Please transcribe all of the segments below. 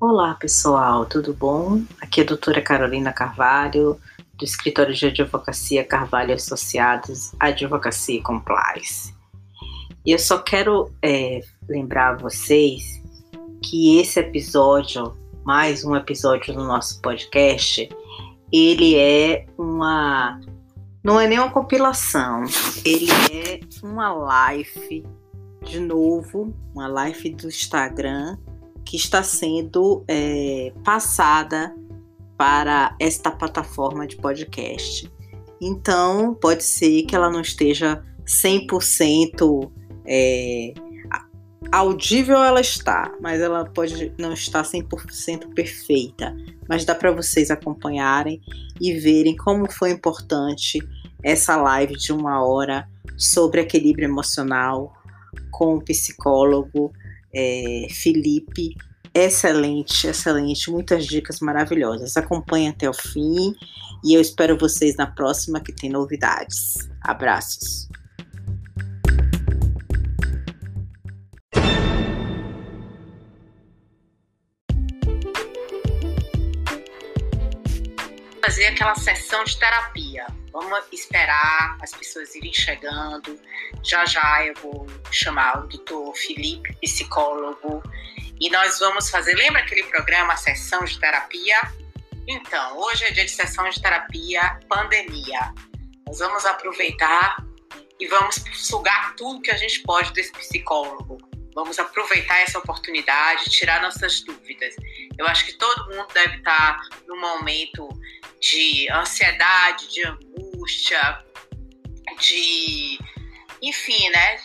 Olá pessoal, tudo bom? Aqui é a doutora Carolina Carvalho, do Escritório de Advocacia Carvalho Associados, Advocacia Compliance. E eu só quero é, lembrar vocês que esse episódio, mais um episódio do nosso podcast, ele é uma. Não é nem uma compilação, ele é uma live, de novo, uma live do Instagram que está sendo é, passada para esta plataforma de podcast. Então, pode ser que ela não esteja 100% é, audível, ela está, mas ela pode não estar 100% perfeita. Mas dá para vocês acompanharem e verem como foi importante essa live de uma hora sobre equilíbrio emocional com o psicólogo é, Felipe. Excelente, excelente, muitas dicas maravilhosas. Acompanhe até o fim e eu espero vocês na próxima que tem novidades. Abraços. Fazer aquela sessão de terapia. Vamos esperar as pessoas irem chegando. Já já eu vou chamar o doutor Felipe, psicólogo, e nós vamos fazer. Lembra aquele programa Sessão de Terapia? Então, hoje é dia de sessão de terapia pandemia. Nós vamos aproveitar e vamos sugar tudo que a gente pode desse psicólogo. Vamos aproveitar essa oportunidade, tirar nossas dúvidas. Eu acho que todo mundo deve estar num momento de ansiedade, de angústia, de. Enfim, né?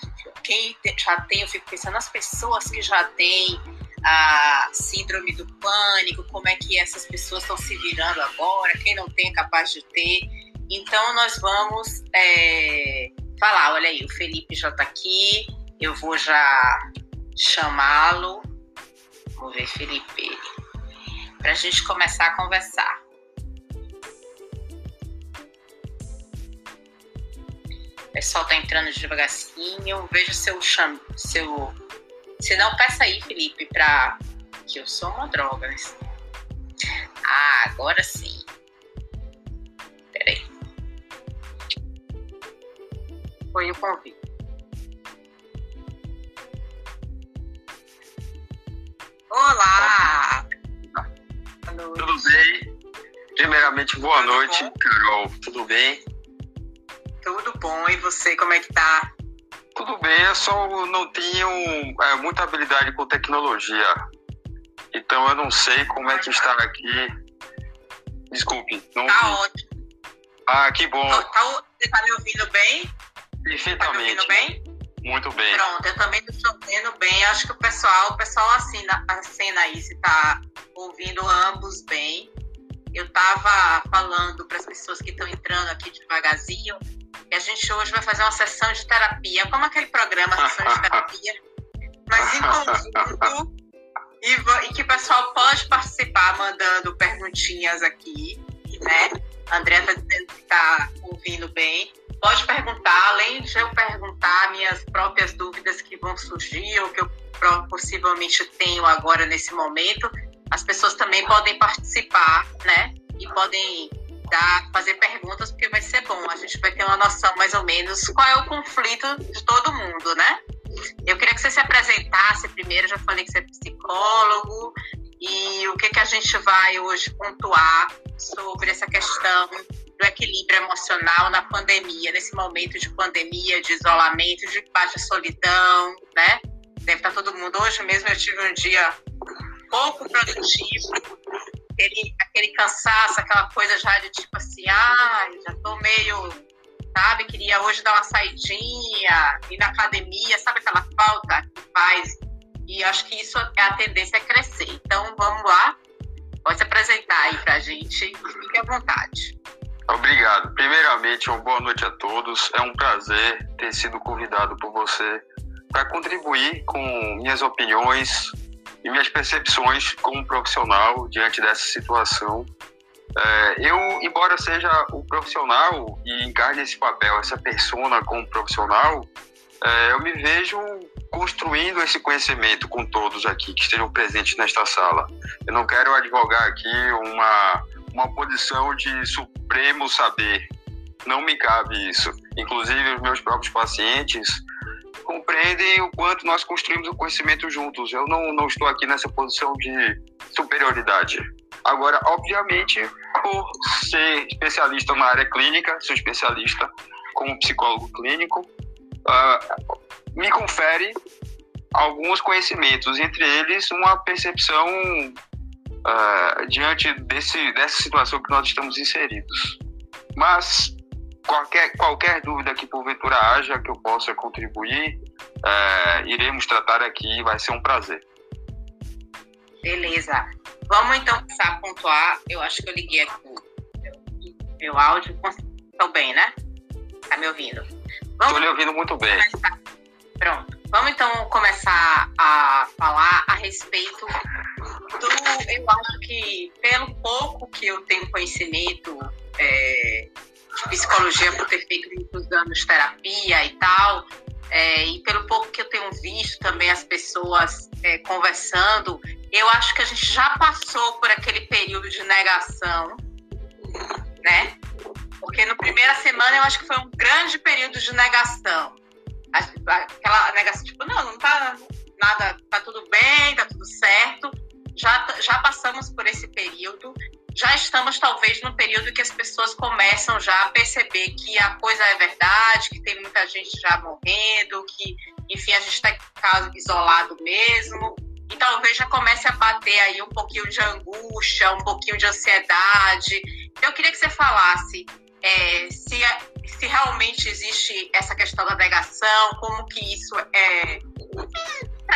Quem já tem, eu fico pensando nas pessoas que já têm a síndrome do pânico, como é que essas pessoas estão se virando agora, quem não tem é capaz de ter. Então, nós vamos é, falar: olha aí, o Felipe já está aqui, eu vou já chamá-lo. Vamos ver, Felipe, para a gente começar a conversar. Pessoal tá entrando devagarzinho. Veja seu, cham... seu. Se não, peça aí, Felipe, pra. Que eu sou uma droga. Né? Ah, agora sim. Peraí. Foi o convite. Olá! Tudo bem? Primeiramente, boa Tudo noite, bom? Carol. Tudo bem? Tudo bom, e você, como é que tá? Tudo bem, eu só não tenho é, muita habilidade com tecnologia. Então eu não sei como é que está aqui. Desculpe, não Tá ótimo. Ah, que bom. Tá, tá, você tá me ouvindo bem? Perfeitamente. Tá me ouvindo bem? Muito bem. Pronto, eu também estou ouvindo bem. Acho que o pessoal, o pessoal assina, assina aí se tá ouvindo ambos bem. Eu estava falando para as pessoas que estão entrando aqui devagarzinho a gente hoje vai fazer uma sessão de terapia, como aquele programa Sessão de Terapia, mas em conjunto, e, e, que o pessoal pode participar mandando perguntinhas aqui, né? A André está dizendo que está ouvindo bem. Pode perguntar, além de eu perguntar minhas próprias dúvidas que vão surgir, ou que eu possivelmente tenho agora nesse momento, as pessoas também podem participar, né? E podem fazer perguntas, porque vai ser bom. A gente vai ter uma noção mais ou menos qual é o conflito de todo mundo, né? Eu queria que você se apresentasse primeiro, já falei que você é psicólogo, e o que, que a gente vai hoje pontuar sobre essa questão do equilíbrio emocional na pandemia, nesse momento de pandemia, de isolamento, de baixa solidão, né? Deve estar todo mundo. Hoje mesmo eu tive um dia pouco produtivo, aquele, aquele cansaço, aquela coisa já de tipo assim, ah, já tô meio, sabe, queria hoje dar uma saidinha, ir na academia, sabe aquela falta que faz? E acho que isso é a tendência a crescer. Então vamos lá, pode se apresentar aí pra gente, fique à vontade. Obrigado. Primeiramente, uma boa noite a todos. É um prazer ter sido convidado por você para contribuir com minhas opiniões, e minhas percepções como profissional diante dessa situação. É, eu, embora seja o profissional e encarne esse papel, essa persona como profissional, é, eu me vejo construindo esse conhecimento com todos aqui que estejam presentes nesta sala. Eu não quero advogar aqui uma, uma posição de supremo saber. Não me cabe isso. Inclusive, os meus próprios pacientes compreendem o quanto nós construímos o conhecimento juntos. Eu não, não estou aqui nessa posição de superioridade. Agora, obviamente, por ser especialista na área clínica, sou especialista como psicólogo clínico, uh, me confere alguns conhecimentos, entre eles uma percepção uh, diante desse, dessa situação que nós estamos inseridos. Mas qualquer, qualquer dúvida que porventura haja que eu possa contribuir, uh, iremos tratar aqui, vai ser um prazer. Beleza. Vamos então começar a pontuar. Eu acho que eu liguei aqui meu áudio. Estou bem, né? Tá me ouvindo? Estou lhe ouvindo muito bem. Começar. Pronto. Vamos então começar a falar a respeito do. Eu acho que, pelo pouco que eu tenho conhecimento é, de psicologia, por ter feito muitos anos terapia e tal, é, e pelo pouco que eu tenho visto também as pessoas é, conversando, eu acho que a gente já passou por aquele período de negação, né? Porque no primeira semana eu acho que foi um grande período de negação. Aquela negação, tipo, não, não tá nada, tá tudo bem, tá tudo certo. Já, já passamos por esse período já estamos talvez no período que as pessoas começam já a perceber que a coisa é verdade, que tem muita gente já morrendo, que, enfim, a gente está em casa isolado mesmo. E talvez já comece a bater aí um pouquinho de angústia, um pouquinho de ansiedade. Eu queria que você falasse é, se, se realmente existe essa questão da negação, como que isso é.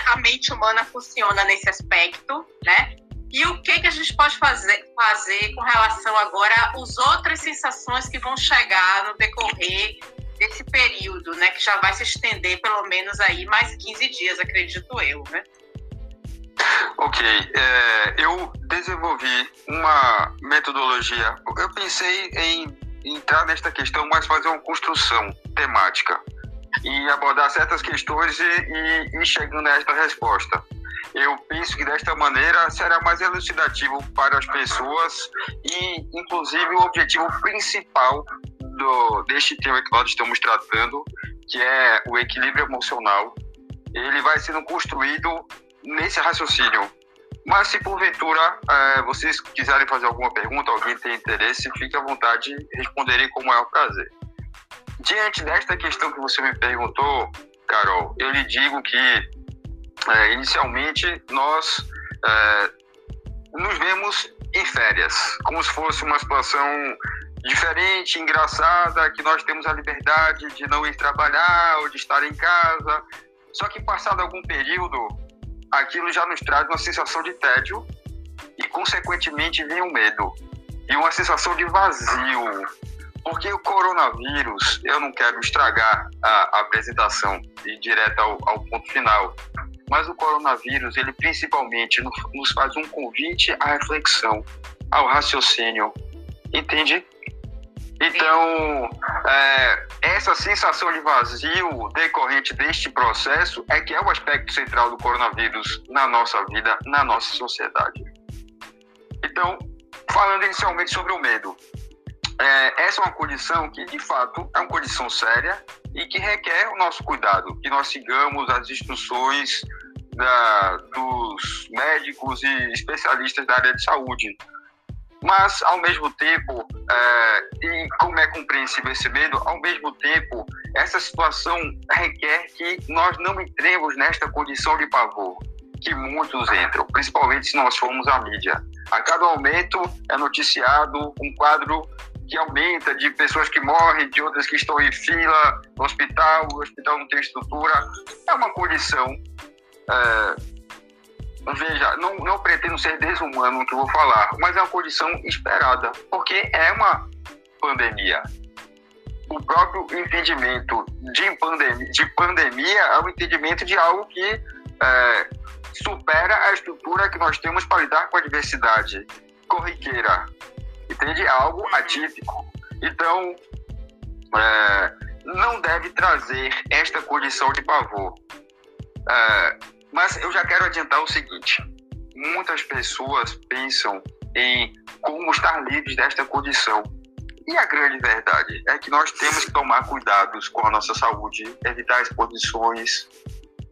A mente humana funciona nesse aspecto, né? E o que, que a gente pode fazer, fazer com relação agora às outras sensações que vão chegar no decorrer desse período, né? Que já vai se estender pelo menos aí mais 15 dias, acredito eu, né? Ok, é, eu desenvolvi uma metodologia. Eu pensei em entrar nesta questão, mas fazer uma construção temática e abordar certas questões e, e, e chegando a esta resposta. Eu penso que desta maneira será mais elucidativo para as pessoas e, inclusive, o objetivo principal do, deste tema que nós estamos tratando, que é o equilíbrio emocional, ele vai sendo construído nesse raciocínio. Mas se porventura é, vocês quiserem fazer alguma pergunta, alguém tem interesse, fique à vontade, responderei com o maior prazer. Diante desta questão que você me perguntou, Carol, eu lhe digo que é, inicialmente nós é, nos vemos em férias, como se fosse uma situação diferente, engraçada, que nós temos a liberdade de não ir trabalhar ou de estar em casa. Só que passado algum período, aquilo já nos traz uma sensação de tédio e, consequentemente, vem um medo e uma sensação de vazio. Porque o coronavírus, eu não quero estragar a, a apresentação e direto ao, ao ponto final, mas o coronavírus, ele principalmente nos faz um convite à reflexão, ao raciocínio, entende? Então, é, essa sensação de vazio decorrente deste processo é que é o aspecto central do coronavírus na nossa vida, na nossa sociedade. Então, falando inicialmente sobre o medo, é, essa é uma condição que, de fato, é uma condição séria e que requer o nosso cuidado, que nós sigamos as instruções da, dos médicos e especialistas da área de saúde. Mas, ao mesmo tempo, é, e como é compreensível esse medo, ao mesmo tempo, essa situação requer que nós não entremos nesta condição de pavor que muitos entram, principalmente se nós formos a mídia. A cada momento é noticiado um quadro que aumenta de pessoas que morrem, de outras que estão em fila no hospital, o hospital não tem estrutura. É uma condição. É, veja, não, não pretendo ser desumano no que vou falar, mas é uma condição esperada, porque é uma pandemia. O próprio entendimento de pandemia, de pandemia é um entendimento de algo que é, supera a estrutura que nós temos para lidar com a diversidade corriqueira entende? Algo atípico. Então, é, não deve trazer esta condição de pavor. Uh, mas eu já quero adiantar o seguinte: muitas pessoas pensam em como estar livres desta condição. E a grande verdade é que nós temos que tomar cuidados com a nossa saúde, evitar exposições,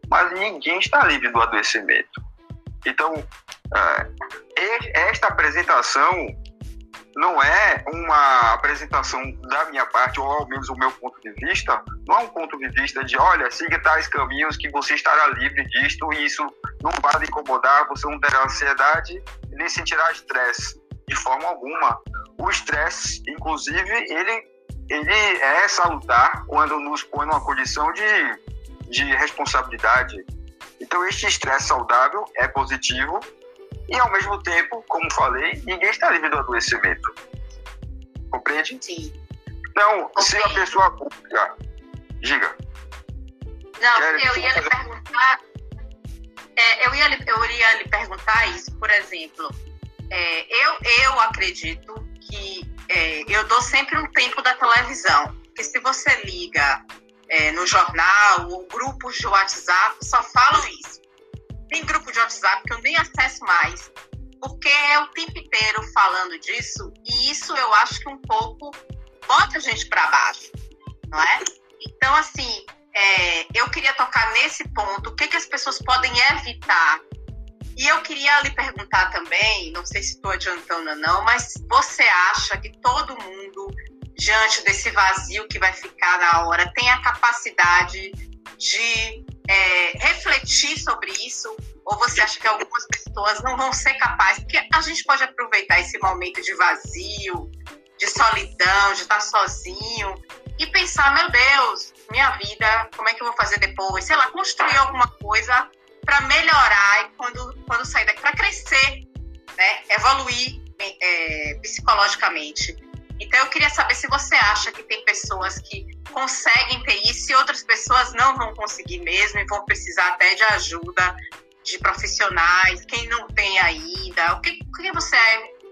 mas ninguém está livre do adoecimento. Então, é, esta apresentação não é uma apresentação da minha parte, ou ao menos o meu ponto de vista, não é um ponto de vista de, olha, siga tais caminhos que você estará livre disto e isso não vai lhe incomodar, você não terá ansiedade nem sentirá estresse de forma alguma. O estresse, inclusive, ele, ele é salutar quando nos põe numa condição de, de responsabilidade. Então, este estresse saudável é positivo e, ao mesmo tempo, como falei, ninguém está livre do adoecimento. Compreende? Sim. Então, se a pessoa. Diga. Não, eu ia lhe perguntar. É, eu, ia, eu ia lhe perguntar isso, por exemplo. É, eu, eu acredito que é, eu dou sempre um tempo da televisão. Porque se você liga é, no jornal ou grupos de WhatsApp, só falam isso. Tem grupo de WhatsApp que eu nem acesso mais, porque é o tempo inteiro falando disso, e isso eu acho que um pouco bota a gente para baixo, não é? Então, assim, é, eu queria tocar nesse ponto, o que, que as pessoas podem evitar. E eu queria lhe perguntar também, não sei se estou adiantando ou não, mas você acha que todo mundo, diante desse vazio que vai ficar na hora, tem a capacidade de é, refletir sobre isso? Ou você acha que algumas pessoas não vão ser capazes? Porque a gente pode aproveitar esse momento de vazio, de solidão, de estar sozinho e pensar: meu Deus, minha vida, como é que eu vou fazer depois? Sei lá, construir alguma coisa para melhorar e quando, quando sair daqui, para crescer, né? evoluir é, psicologicamente. Então, eu queria saber se você acha que tem pessoas que conseguem ter isso e outras pessoas não vão conseguir mesmo e vão precisar até de ajuda de profissionais, quem não tem ainda. O que, o que você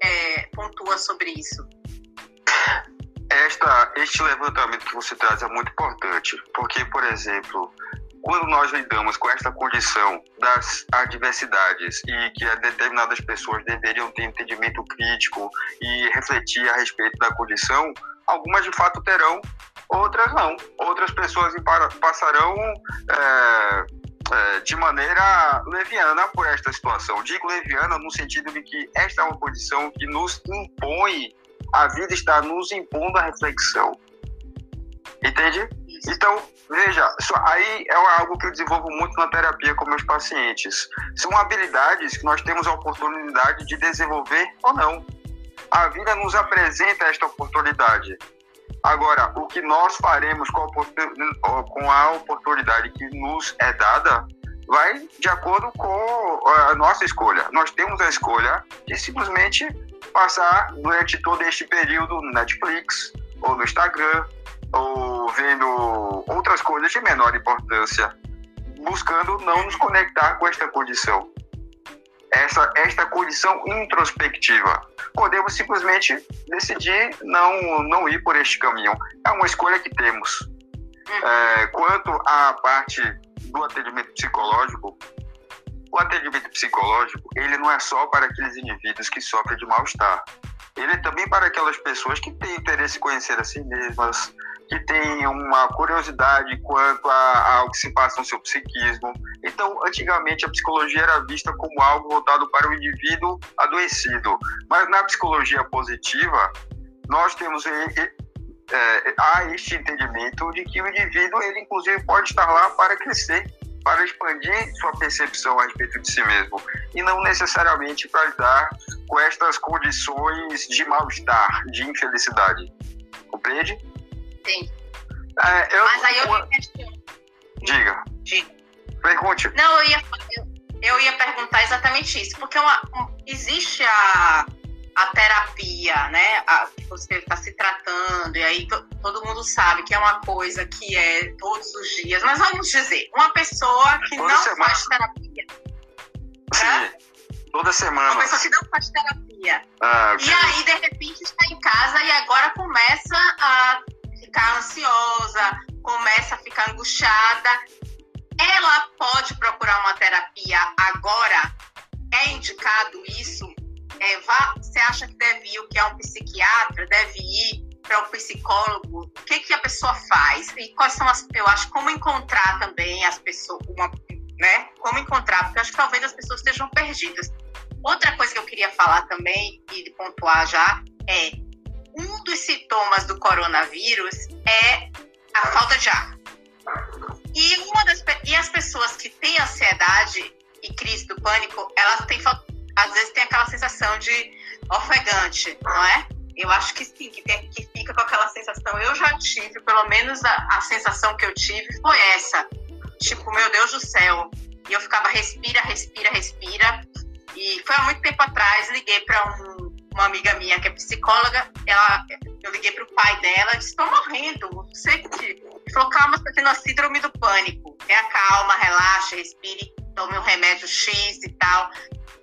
é, pontua sobre isso? Esta, este levantamento que você traz é muito importante, porque, por exemplo, quando nós lidamos com esta condição das adversidades e que determinadas pessoas deveriam ter entendimento crítico e refletir a respeito da condição, algumas de fato terão, outras não. Outras pessoas passarão é, é, de maneira leviana por esta situação. Digo leviana no sentido de que esta é uma condição que nos impõe, a vida está nos impondo a reflexão. Entende? Então, veja, aí é algo que eu desenvolvo muito na terapia com meus pacientes. São habilidades que nós temos a oportunidade de desenvolver ou não. A vida nos apresenta esta oportunidade. Agora, o que nós faremos com a, oportunidade que nos é dada vai de acordo com a nossa escolha. Nós temos a escolha de simplesmente passar durante todo este período no Netflix ou no Instagram ou vendo outras coisas de menor importância, buscando não nos conectar com esta condição. Essa, esta condição introspectiva. Podemos simplesmente decidir não, não ir por este caminho. É uma escolha que temos. É, quanto à parte do atendimento psicológico, o atendimento psicológico ele não é só para aqueles indivíduos que sofrem de mal-estar. Ele é também para aquelas pessoas que têm interesse em conhecer a si mesmas, que tem uma curiosidade quanto a, ao que se passa no seu psiquismo. Então, antigamente a psicologia era vista como algo voltado para o indivíduo adoecido, mas na psicologia positiva nós temos é, há este entendimento de que o indivíduo ele inclusive pode estar lá para crescer, para expandir sua percepção a respeito de si mesmo e não necessariamente para lidar com estas condições de mal-estar, de infelicidade. Compreende? Sim. É, eu, Mas aí eu me questiono. Diga. Diga. Pergunte. Não, eu ia, eu, eu ia perguntar exatamente isso, porque uma, um, existe a, a terapia, né? A, que você está se tratando, e aí to, todo mundo sabe que é uma coisa que é todos os dias. Mas vamos dizer, uma pessoa que Toda não semana. faz terapia. Sim. Né? Toda semana. Uma pessoa que não faz terapia. Ah, e aí, de repente, está em casa e agora começa a ficar ansiosa, começa a ficar angustiada, ela pode procurar uma terapia agora? É indicado isso? É, vá, você acha que deve ir o que é um psiquiatra? Deve ir para um psicólogo? O que, que a pessoa faz? E quais são as. Eu acho como encontrar também as pessoas. Uma, né? Como encontrar? Porque eu acho que talvez as pessoas estejam perdidas. Outra coisa que eu queria falar também e pontuar já é um dos sintomas do coronavírus é a falta de ar. E, uma das, e as pessoas que têm ansiedade e crise do pânico, elas têm, às vezes têm aquela sensação de ofegante, não é? Eu acho que sim, que, tem, que fica com aquela sensação. Eu já tive, pelo menos a, a sensação que eu tive foi essa. Tipo, meu Deus do céu. E eu ficava respira, respira, respira. E foi há muito tempo atrás, liguei para um, uma amiga minha que é psicóloga. Ela, eu liguei para o pai dela, disse: estou morrendo, não sei o que. Ele falou: calma, você está tendo a síndrome do pânico. Tenha calma, relaxa, respire, tome um remédio X e tal.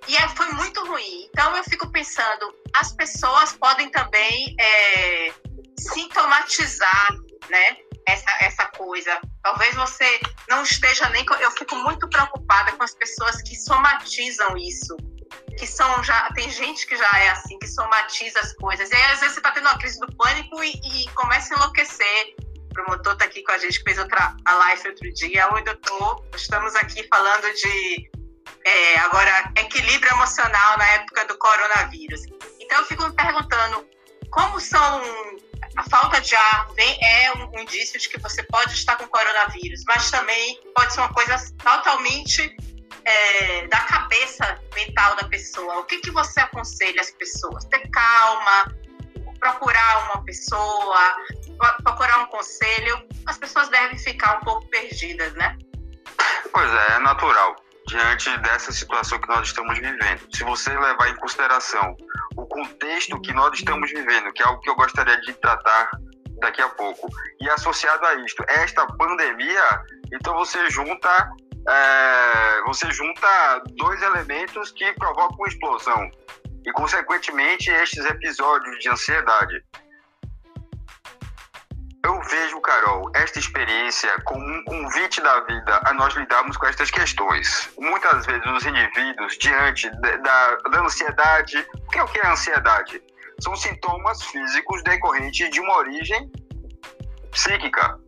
E é, foi muito ruim. Então eu fico pensando: as pessoas podem também é, sintomatizar, né? Essa, essa coisa. Talvez você não esteja nem. Eu fico muito preocupada com as pessoas que somatizam isso que são já. Tem gente que já é assim, que somatiza as coisas. E aí, às vezes, você tá tendo uma crise do pânico e, e começa a enlouquecer. O promotor tá aqui com a gente, que fez outra a live outro dia, eu tô. Estamos aqui falando de é, agora equilíbrio emocional na época do coronavírus. Então eu fico me perguntando como são a falta de ar vem, é um indício de que você pode estar com coronavírus, mas também pode ser uma coisa totalmente é, da cabeça mental da pessoa. O que, que você aconselha as pessoas? Ter calma, procurar uma pessoa, procurar um conselho. As pessoas devem ficar um pouco perdidas, né? Pois é, é natural. Diante dessa situação que nós estamos vivendo, se você levar em consideração o contexto que nós estamos vivendo, que é algo que eu gostaria de tratar daqui a pouco, e associado a isto, esta pandemia, então você junta é, você junta dois elementos que provocam explosão e, consequentemente, estes episódios de ansiedade. Eu vejo, Carol, esta experiência como um convite da vida a nós lidarmos com estas questões. Muitas vezes os indivíduos, diante da, da ansiedade, o que é o que é ansiedade? São sintomas físicos decorrentes de uma origem psíquica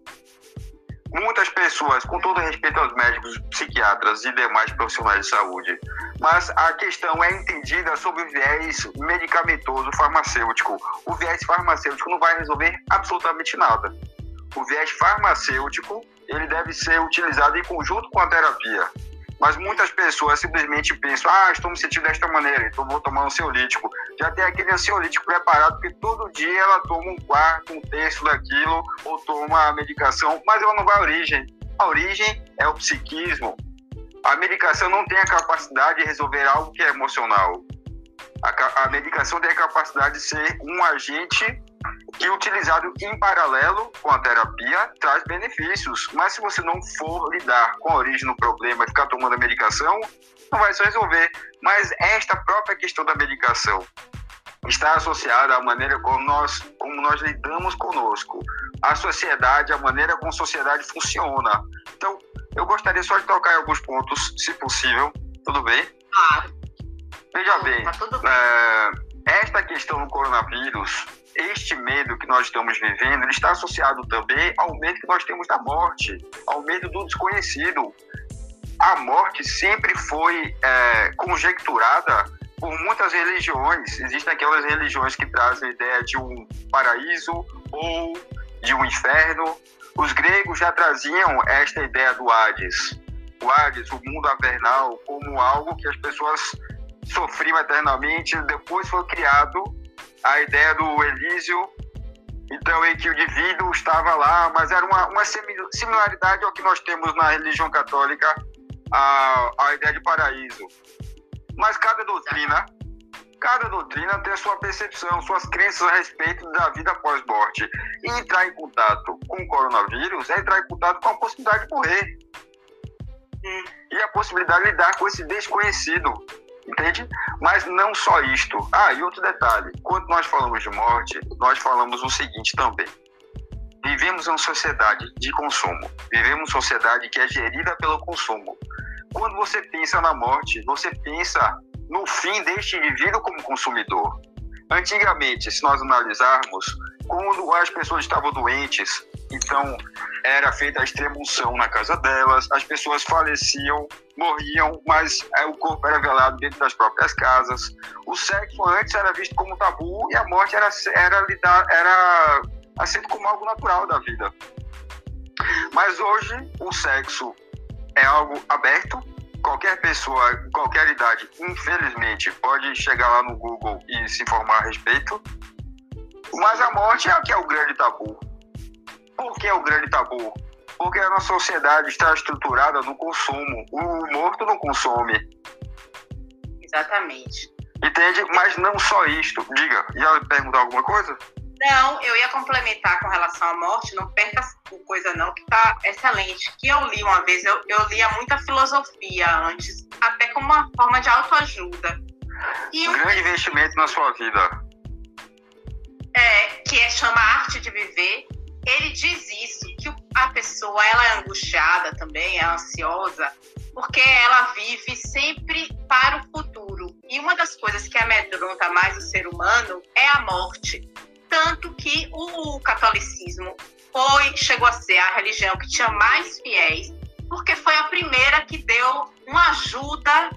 muitas pessoas, com todo respeito aos médicos, psiquiatras e demais profissionais de saúde, mas a questão é entendida sob o viés medicamentoso farmacêutico. O viés farmacêutico não vai resolver absolutamente nada. O viés farmacêutico ele deve ser utilizado em conjunto com a terapia. Mas muitas pessoas simplesmente pensam, ah, estou me sentindo desta maneira, então vou tomar um ansiolítico. Já tem aquele ansiolítico preparado que todo dia ela toma um quarto, um terço daquilo, ou toma a medicação, mas ela não vai à origem. A origem é o psiquismo. A medicação não tem a capacidade de resolver algo que é emocional. A, a medicação tem a capacidade de ser um agente que utilizado em paralelo com a terapia traz benefícios. Mas se você não for lidar com a origem do problema e ficar tomando a medicação, não vai se resolver. Mas esta própria questão da medicação está associada à maneira como nós, como nós lidamos conosco, a sociedade, a maneira como a sociedade funciona. Então, eu gostaria só de tocar em alguns pontos, se possível. Tudo bem? Claro. Veja bem, tá bem. É, esta questão do coronavírus este medo que nós estamos vivendo, ele está associado também ao medo que nós temos da morte, ao medo do desconhecido. A morte sempre foi é, conjecturada por muitas religiões. Existem aquelas religiões que trazem a ideia de um paraíso ou de um inferno. Os gregos já traziam esta ideia do Hades. O Hades, o mundo avernal, como algo que as pessoas sofriam eternamente, depois foi criado a ideia do Elísio, então em que o indivíduo estava lá, mas era uma, uma similaridade ao que nós temos na religião católica, a, a ideia de paraíso. Mas cada doutrina, cada doutrina tem a sua percepção, suas crenças a respeito da vida após morte. E entrar em contato com o coronavírus é entrar em contato com a possibilidade de morrer. E a possibilidade de lidar com esse desconhecido entende? Mas não só isto. Ah, e outro detalhe: quando nós falamos de morte, nós falamos o seguinte também. vivemos em uma sociedade de consumo. Vivemos uma sociedade que é gerida pelo consumo. Quando você pensa na morte, você pensa no fim deste indivíduo como consumidor. Antigamente, se nós analisarmos, quando as pessoas estavam doentes, então era feita a extremunção na casa delas, as pessoas faleciam, morriam, mas é, o corpo era velado dentro das próprias casas. O sexo antes era visto como tabu e a morte era, era, era aceito como algo natural da vida. Mas hoje o sexo é algo aberto, qualquer pessoa, qualquer idade, infelizmente, pode chegar lá no Google e se informar a respeito. Mas a morte é o que é o grande tabu. Por que é o grande tabu? Porque a nossa sociedade está estruturada no consumo. O morto não consome. Exatamente. Entende? Mas não só isto. Diga, ia perguntar alguma coisa? Não, eu ia complementar com relação à morte, não perca coisa não, que tá excelente. Que eu li uma vez, eu, eu lia muita filosofia antes, até como uma forma de autoajuda. E um grande investimento na sua vida. É, que é, chama Arte de Viver. Ele diz isso, que a pessoa ela é angustiada também, é ansiosa, porque ela vive sempre para o futuro. E uma das coisas que amedronta mais o ser humano é a morte tanto que o catolicismo foi chegou a ser a religião que tinha mais fiéis, porque foi a primeira que deu uma ajuda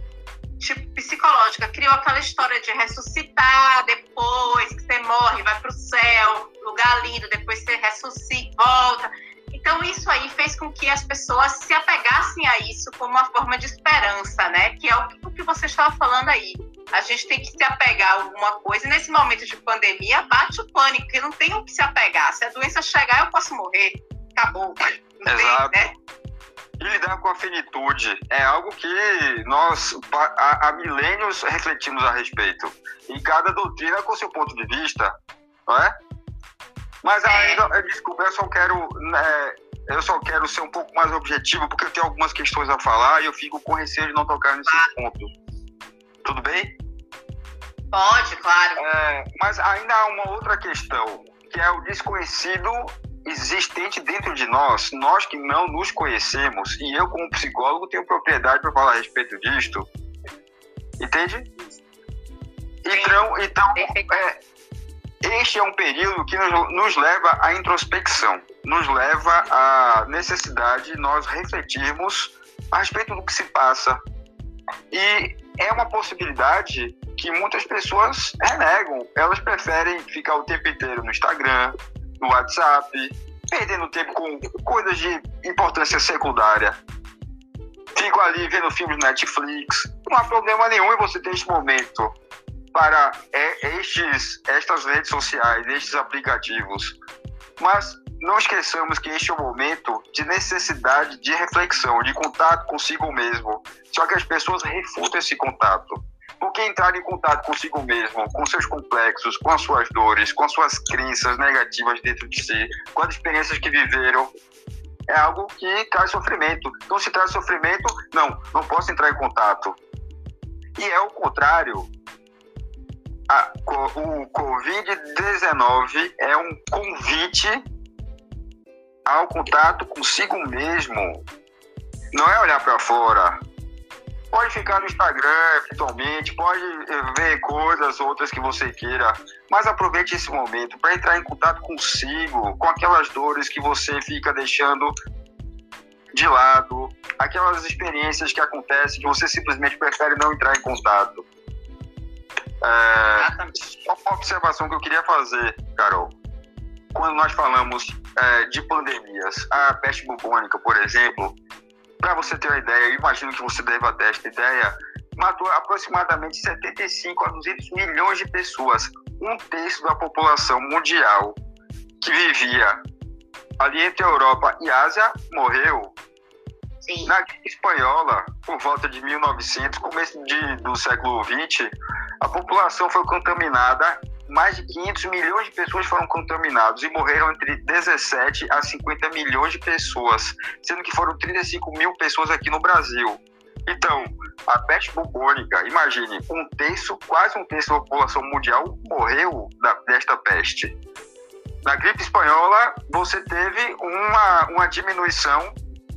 tipo psicológica, criou aquela história de ressuscitar depois que você morre, vai para o céu, lugar lindo, depois você ressuscita, volta. Então isso aí fez com que as pessoas se apegassem a isso como uma forma de esperança, né? Que é o que você estava falando aí a gente tem que se apegar a alguma coisa. E nesse momento de pandemia, bate o pânico, que não tem o que se apegar. Se a doença chegar, eu posso morrer. Acabou. Não Exato. Tem, né? E lidar com a finitude é algo que nós, há, milênios, refletimos a respeito. E cada doutrina com seu ponto de vista, não é? Mas é. ainda, desculpa, eu só quero. Né, eu só quero ser um pouco mais objetivo, porque eu tenho algumas questões a falar e eu fico com receio de não tocar nesses ah. pontos. Tudo bem? Pode, claro. É, mas ainda há uma outra questão, que é o desconhecido existente dentro de nós, nós que não nos conhecemos, e eu, como psicólogo, tenho propriedade para falar a respeito disto. Entende? Então, então é, este é um período que nos, nos leva à introspecção, nos leva à necessidade de nós refletirmos a respeito do que se passa. E é uma possibilidade que muitas pessoas renegam. Elas preferem ficar o tempo inteiro no Instagram, no WhatsApp, perdendo tempo com coisas de importância secundária. Fico ali vendo filmes Netflix. Não há problema nenhum em você ter este momento para é, estes, estas redes sociais, estes aplicativos. Mas não esqueçamos que este é o momento de necessidade de reflexão, de contato consigo mesmo. Só que as pessoas refutam esse contato. Porque entrar em contato consigo mesmo, com seus complexos, com as suas dores, com as suas crenças negativas dentro de si, com as experiências que viveram, é algo que traz sofrimento. Então, se traz sofrimento, não, não posso entrar em contato. E é o contrário. A, o Covid-19 é um convite ao contato consigo mesmo. Não é olhar para fora. Pode ficar no Instagram, eventualmente, pode ver coisas outras que você queira, mas aproveite esse momento para entrar em contato consigo, com aquelas dores que você fica deixando de lado, aquelas experiências que acontecem que você simplesmente prefere não entrar em contato. É, só uma observação que eu queria fazer, Carol quando nós falamos é, de pandemias, a peste bubônica, por exemplo, para você ter uma ideia, eu imagino que você deva ter esta ideia, matou aproximadamente 75 a 200 milhões de pessoas, um terço da população mundial que vivia ali entre a Europa e a Ásia morreu. Sim. Na gripe espanhola, por volta de 1900, começo de, do século 20, a população foi contaminada mais de 500 milhões de pessoas foram contaminadas e morreram entre 17 a 50 milhões de pessoas, sendo que foram 35 mil pessoas aqui no Brasil. Então, a peste bubônica, imagine, um terço, quase um terço da população mundial morreu da, desta peste. Na gripe espanhola, você teve uma, uma diminuição,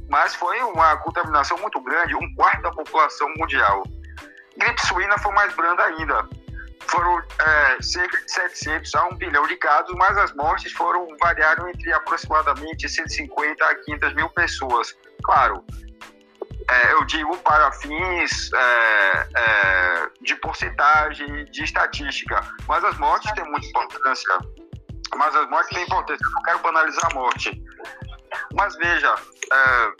mas foi uma contaminação muito grande, um quarto da população mundial. Gripe suína foi mais branda ainda. Foram é, cerca de 700 a 1 bilhão de casos, mas as mortes foram variaram entre aproximadamente 150 a 500 mil pessoas. Claro, é, eu digo para fins é, é, de porcentagem, de estatística, mas as mortes têm muita importância. Mas as mortes têm importância, eu não quero banalizar a morte. Mas veja, é,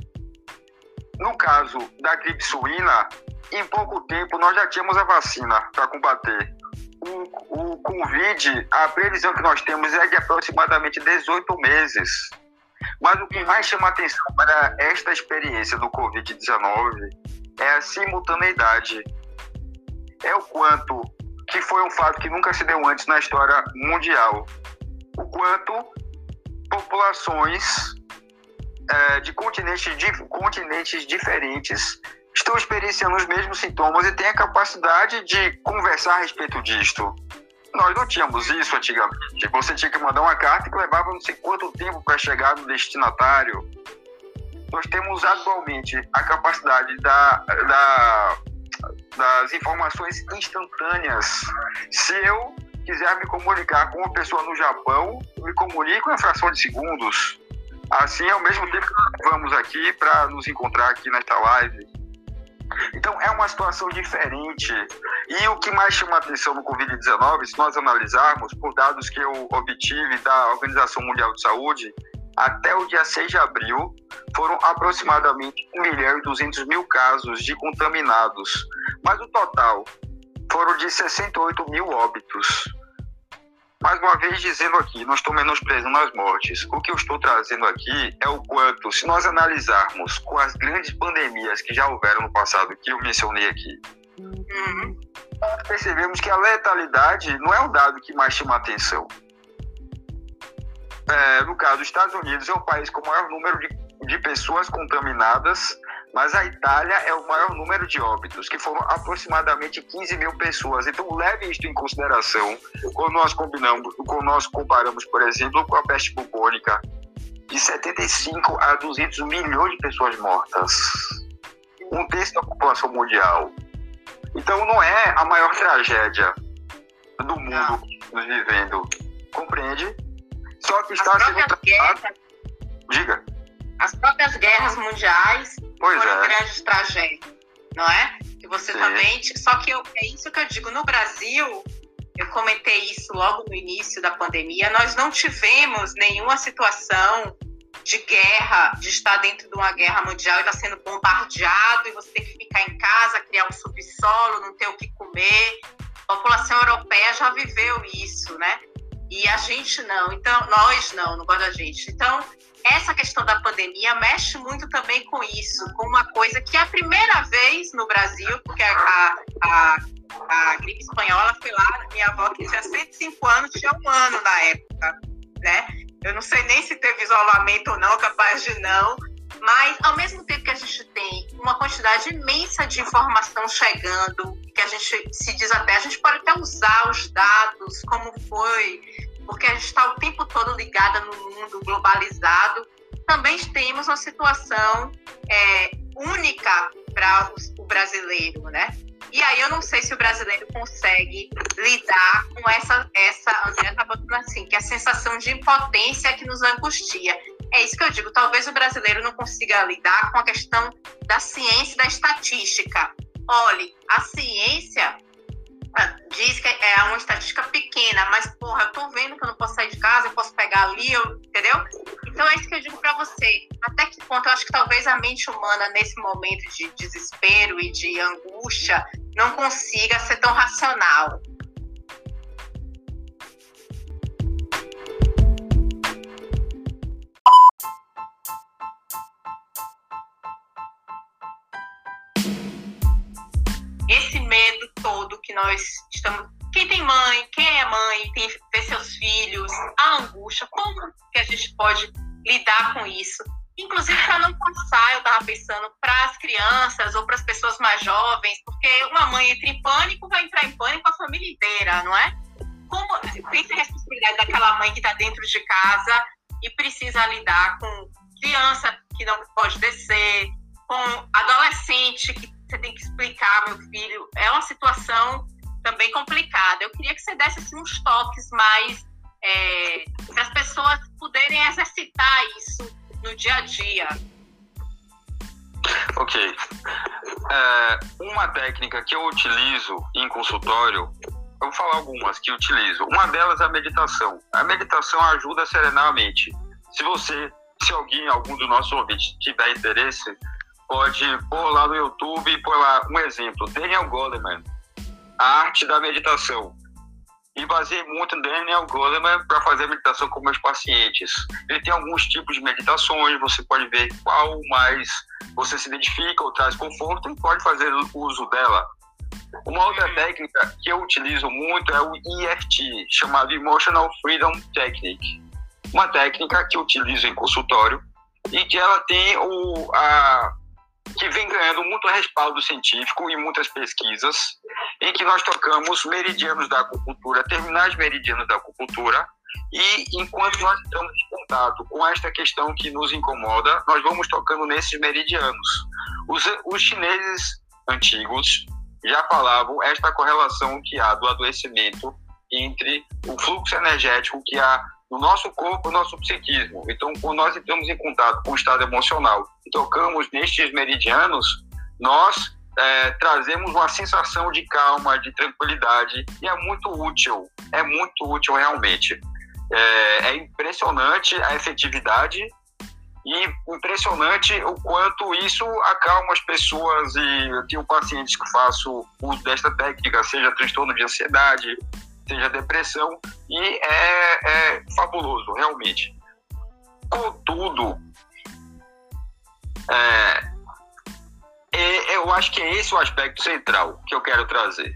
no caso da gripe suína, em pouco tempo nós já tínhamos a vacina para combater. O, o Covid, a previsão que nós temos é de aproximadamente 18 meses. Mas o que mais chama atenção para esta experiência do Covid-19 é a simultaneidade. É o quanto que foi um fato que nunca se deu antes na história mundial. O quanto populações é, de, continentes, de continentes diferentes estão experienciando os mesmos sintomas e têm a capacidade de conversar a respeito disto. Nós não tínhamos isso antigamente. Você tinha que mandar uma carta que levava não sei quanto tempo para chegar no destinatário. Nós temos atualmente a capacidade da, da, das informações instantâneas. Se eu quiser me comunicar com uma pessoa no Japão, me comunico em fração de segundos. Assim, ao mesmo tempo que vamos aqui para nos encontrar aqui nesta live, então é uma situação diferente. E o que mais chama atenção no Covid-19, se nós analisarmos, por dados que eu obtive da Organização Mundial de Saúde, até o dia 6 de abril, foram aproximadamente 1 milhão e 200 mil casos de contaminados. Mas o total foram de 68 mil óbitos mais uma vez dizendo aqui, não estou menosprezando as mortes. O que eu estou trazendo aqui é o quanto, se nós analisarmos com as grandes pandemias que já houveram no passado, que eu mencionei aqui, uhum. percebemos que a letalidade não é o dado que mais chama atenção. É, no caso, os Estados Unidos é o país com o maior número de, de pessoas contaminadas mas a Itália é o maior número de óbitos, que foram aproximadamente 15 mil pessoas. Então leve isto em consideração quando nós combinamos, quando nós comparamos, por exemplo, com a peste bubônica, de 75 a 200 milhões de pessoas mortas, um terço da população mundial. Então não é a maior tragédia do mundo nos vivendo, compreende? Só que está sendo tratado. Diga. As próprias guerras mundiais Pois foram é. grandes tragédias, não é? Que você Sim. também. Só que eu, é isso que eu digo. No Brasil, eu comentei isso logo no início da pandemia, nós não tivemos nenhuma situação de guerra, de estar dentro de uma guerra mundial e estar sendo bombardeado e você ter que ficar em casa, criar um subsolo, não ter o que comer. A população europeia já viveu isso, né? E a gente não. Então, nós não, não gosto da gente. Então, essa questão da pandemia mexe muito também com isso, com uma coisa que é a primeira vez no Brasil, porque a, a, a gripe espanhola foi lá, minha avó que tinha 105 anos, tinha um ano na época, né? Eu não sei nem se teve isolamento ou não, capaz de não, mas ao mesmo tempo que a gente tem uma quantidade imensa de informação chegando, que a gente se diz até, a gente pode até usar os dados, como foi, porque a gente está o tempo todo ligada no mundo globalizado. Também temos uma situação é, única para o brasileiro, né? E aí eu não sei se o brasileiro consegue lidar com essa, essa André está botando assim, que é a sensação de impotência que nos angustia. É isso que eu digo, talvez o brasileiro não consiga lidar com a questão da ciência e da estatística. Olhe, a ciência diz que é uma estatística pequena, mas, porra, eu tô vendo que eu não posso sair de casa, eu posso pegar ali, eu, entendeu? Então é isso que eu digo para você. Até que ponto eu acho que talvez a mente humana, nesse momento de desespero e de angústia, não consiga ser tão racional. Que nós estamos. Quem tem mãe, quem é mãe, tem ver seus filhos, a angústia, como que a gente pode lidar com isso? Inclusive para não passar, eu estava pensando, para as crianças ou para as pessoas mais jovens, porque uma mãe entra em pânico, vai entrar em pânico a família inteira, não é? como pensa a responsabilidade daquela mãe que está dentro de casa e precisa lidar com criança que não pode descer, com adolescente que você tem que explicar, meu filho. É uma situação também complicada. Eu queria que você desse assim, uns toques mais é, para as pessoas poderem exercitar isso no dia a dia. Ok. É, uma técnica que eu utilizo em consultório, eu vou falar algumas que utilizo. Uma delas é a meditação. A meditação ajuda a serenar a mente. Se você, se alguém, algum dos nossos ouvintes tiver interesse, pode pôr lá no YouTube e pôr lá um exemplo. Daniel Goleman, a arte da meditação. E baseei muito em Daniel Goleman para fazer a meditação com meus pacientes. Ele tem alguns tipos de meditações, você pode ver qual mais você se identifica ou traz conforto e pode fazer uso dela. Uma outra técnica que eu utilizo muito é o EFT, chamado Emotional Freedom Technique. Uma técnica que eu utilizo em consultório e que ela tem o, a, que vem ganhando muito respaldo científico e muitas pesquisas, em que nós tocamos meridianos da acupuntura, terminais meridianos da acupuntura, e enquanto nós estamos em contato com esta questão que nos incomoda, nós vamos tocando nesses meridianos. Os, os chineses antigos já falavam esta correlação que há do adoecimento entre o fluxo energético que há no nosso corpo, no nosso psiquismo. Então, nós entramos em contato com o estado emocional e tocamos nestes meridianos, nós é, trazemos uma sensação de calma, de tranquilidade, e é muito útil, é muito útil realmente. É, é impressionante a efetividade e impressionante o quanto isso acalma as pessoas e eu tenho pacientes que faço uso desta técnica, seja transtorno de ansiedade, seja depressão, e é, é fabuloso, realmente. Contudo, é, eu acho que é esse o aspecto central que eu quero trazer.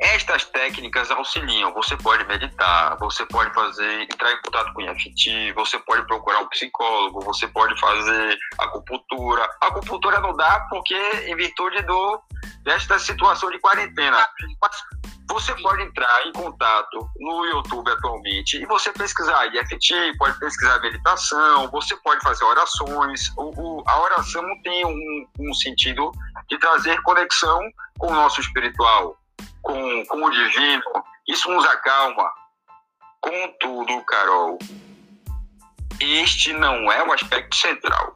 Estas técnicas auxiliam. Você pode meditar, você pode fazer, entrar em contato com EFT, você pode procurar um psicólogo, você pode fazer acupuntura. A acupuntura não dá porque, em virtude do, desta situação de quarentena. Mas você pode entrar em contato no YouTube atualmente e você pesquisar IFT, pode pesquisar meditação, você pode fazer orações. O, o, a oração tem um, um sentido de trazer conexão com o nosso espiritual, com, com o divino. Isso nos acalma. Contudo, Carol, este não é o aspecto central.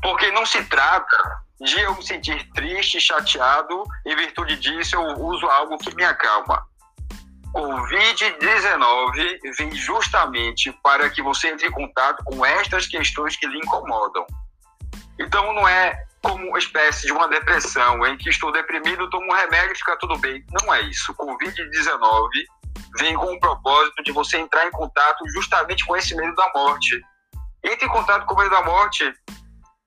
Porque não se trata de eu me sentir triste, chateado, em virtude disso eu uso algo que me acalma. Covid-19 vem justamente para que você entre em contato com estas questões que lhe incomodam. Então não é como uma espécie de uma depressão em que estou deprimido, tomo um remédio e fica tudo bem. Não é isso. Covid-19 vem com o propósito de você entrar em contato justamente com esse medo da morte. Entre em contato com o medo da morte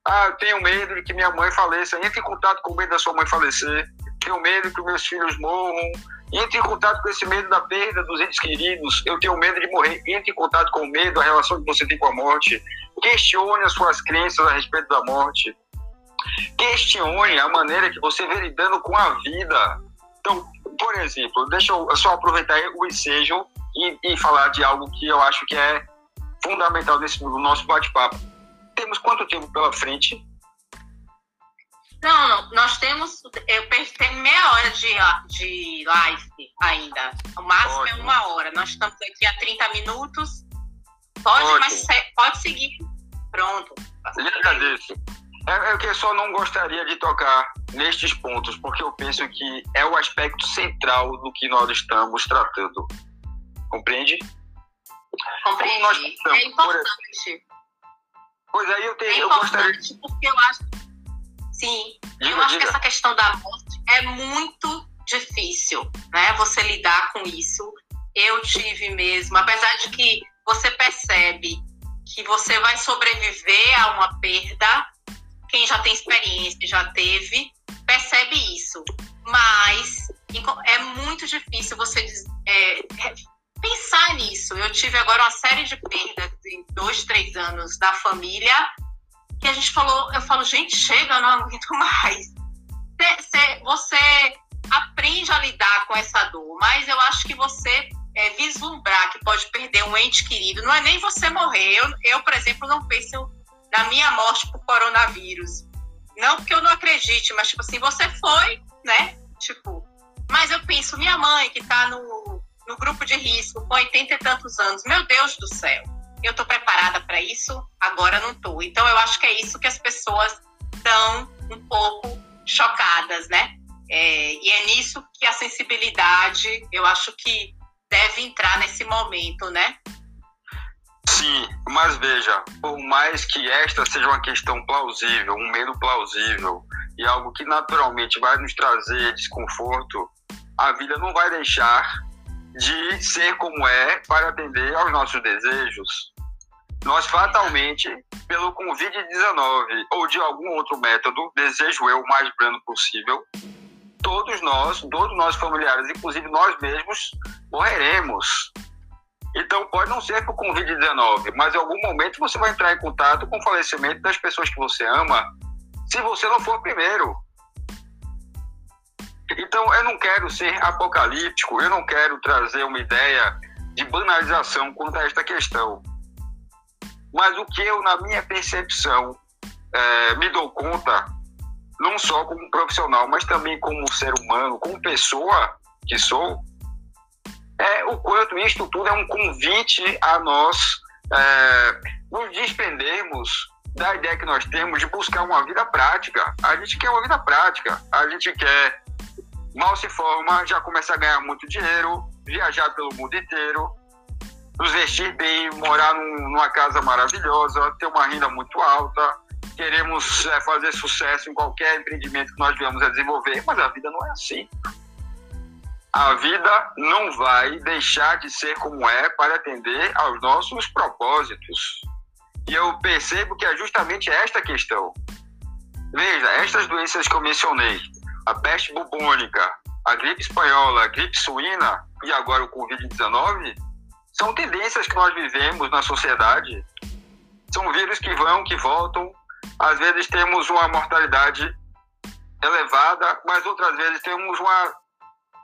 ah, eu tenho medo de que minha mãe faleça. Entre em contato com o medo da sua mãe falecer. Tenho medo que meus filhos morram. Entre em contato com esse medo da perda dos entes queridos. Eu tenho medo de morrer. Entre em contato com o medo, a relação que você tem com a morte. Questione as suas crenças a respeito da morte. Questione a maneira que você vem lidando com a vida. Então, por exemplo, deixa eu só aproveitar o ensejo e, e falar de algo que eu acho que é fundamental nesse no nosso bate-papo temos quanto tempo pela frente? Não, não, nós temos, eu tenho meia hora de, de live ainda. O máximo é Ótimo. é uma hora. Nós estamos aqui há 30 minutos. Pode, mas pode seguir. Pronto. Eu agradeço. É, é que eu só não gostaria de tocar nestes pontos, porque eu penso que é o aspecto central do que nós estamos tratando. Compreende? Compreende. Nós é importante. Pois aí eu tenho. É eu gostaria... porque eu acho. Sim, diga, eu acho diga. que essa questão da morte é muito difícil, né? Você lidar com isso. Eu tive mesmo, apesar de que você percebe que você vai sobreviver a uma perda, quem já tem experiência, já teve, percebe isso. Mas é muito difícil você é, pensar nisso. Eu tive agora uma série de perdas em dois, três anos da família que a gente falou, eu falo, gente, chega, eu não aguento mais. Você aprende a lidar com essa dor, mas eu acho que você é, vislumbrar que pode perder um ente querido, não é nem você morrer. Eu, eu por exemplo, não penso na minha morte por coronavírus. Não porque eu não acredite, mas, tipo assim, você foi, né? Tipo, mas eu penso, minha mãe que tá no, no grupo de risco com 80 e tantos anos, meu Deus do céu, eu tô preparada para isso? Agora não tô. Então, eu acho que é isso que as pessoas estão um pouco chocadas, né? É, e é nisso que a sensibilidade, eu acho que deve entrar nesse momento, né? Sim, mas veja, por mais que esta seja uma questão plausível, um medo plausível e algo que naturalmente vai nos trazer desconforto, a vida não vai deixar de ser como é para atender aos nossos desejos. Nós fatalmente, pelo Covid-19 ou de algum outro método, desejo eu o mais brando possível, todos nós, todos nós familiares, inclusive nós mesmos, morreremos. Então pode não ser por Covid-19, mas em algum momento você vai entrar em contato com o falecimento das pessoas que você ama, se você não for primeiro. Então eu não quero ser apocalíptico, eu não quero trazer uma ideia de banalização quanto a esta questão. Mas o que eu, na minha percepção, é, me dou conta não só como profissional, mas também como ser humano, como pessoa que sou, é o quanto isto tudo é um convite a nós é, nos despendermos da ideia que nós temos de buscar uma vida prática. A gente quer uma vida prática, a gente quer, mal se forma, já começa a ganhar muito dinheiro, viajar pelo mundo inteiro, nos vestir bem, morar num, numa casa maravilhosa, ter uma renda muito alta, queremos é, fazer sucesso em qualquer empreendimento que nós viemos a desenvolver, mas a vida não é assim. A vida não vai deixar de ser como é para atender aos nossos propósitos. E eu percebo que é justamente esta questão. Veja, estas doenças que eu mencionei, a peste bubônica, a gripe espanhola, a gripe suína e agora o Covid-19, são tendências que nós vivemos na sociedade. São vírus que vão, que voltam, às vezes temos uma mortalidade elevada, mas outras vezes temos uma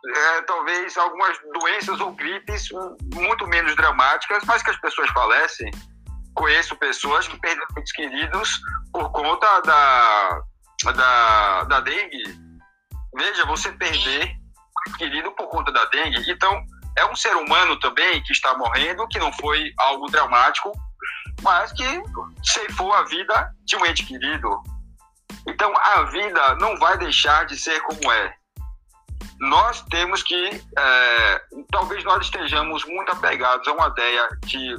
é, talvez algumas doenças ou gripes muito menos dramáticas, mas que as pessoas falecem. Conheço pessoas que perderam muitos queridos por conta da, da, da dengue. Veja, você perder querido por conta da dengue. Então, é um ser humano também que está morrendo, que não foi algo dramático, mas que ceifou a vida de um ente querido. Então a vida não vai deixar de ser como é. Nós temos que, é, talvez nós estejamos muito apegados a uma ideia de,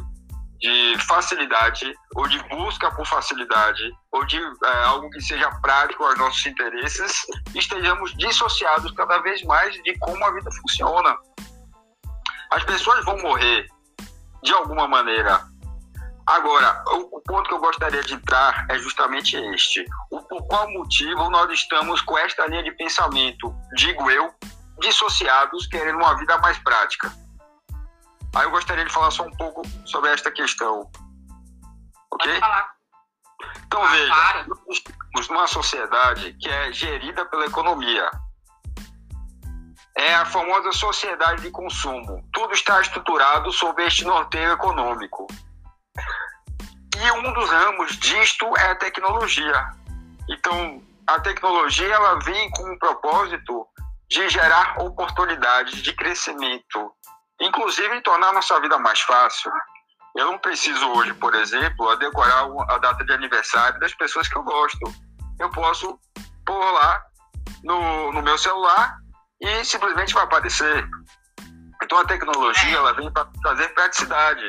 de facilidade, ou de busca por facilidade, ou de é, algo que seja prático aos nossos interesses, estejamos dissociados cada vez mais de como a vida funciona. As pessoas vão morrer de alguma maneira, Agora, o, ponto que eu gostaria de entrar é justamente este. O, por qual motivo nós estamos com esta linha de pensamento, digo eu, dissociados, querendo uma vida mais prática? Aí eu gostaria de falar só um pouco sobre esta questão. Ok? Pode falar. Então ah, veja, para. nós estamos numa sociedade que é gerida pela economia. É a famosa sociedade de consumo. Tudo está estruturado sob este norteio econômico. E um dos ramos disto é a tecnologia. Então, a tecnologia ela vem com o propósito de gerar oportunidades de crescimento, inclusive tornar nossa vida mais fácil. Eu não preciso hoje, por exemplo, decorar a data de aniversário das pessoas que eu gosto. Eu posso pôr lá no, no meu celular e simplesmente vai aparecer. Então a tecnologia ela vem para trazer praticidade.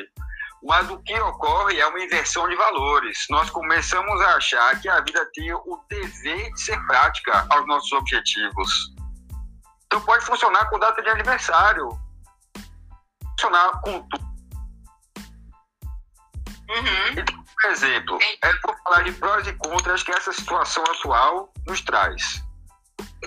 Mas o que ocorre é uma inversão de valores. Nós começamos a achar que a vida tem o dever de ser prática aos nossos objetivos. Então pode funcionar com data de aniversário, funcionar com tudo. Uhum. Então, por exemplo, é por falar de prós e contras que essa situação atual nos traz.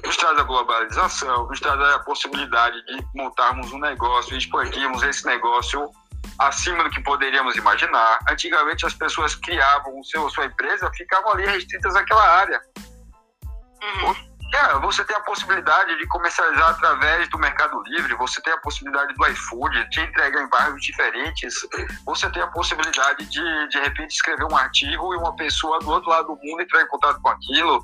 Nos traz a globalização, nos traz a possibilidade de montarmos um negócio e expandirmos esse negócio acima do que poderíamos imaginar. Antigamente as pessoas criavam o seu, sua empresa, ficavam ali restritas àquela área. Uhum. Você tem a possibilidade de comercializar através do Mercado Livre, você tem a possibilidade do iFood de entregar em bairros diferentes, você tem a possibilidade de, de repente, escrever um artigo e uma pessoa do outro lado do mundo entrar em contato com aquilo.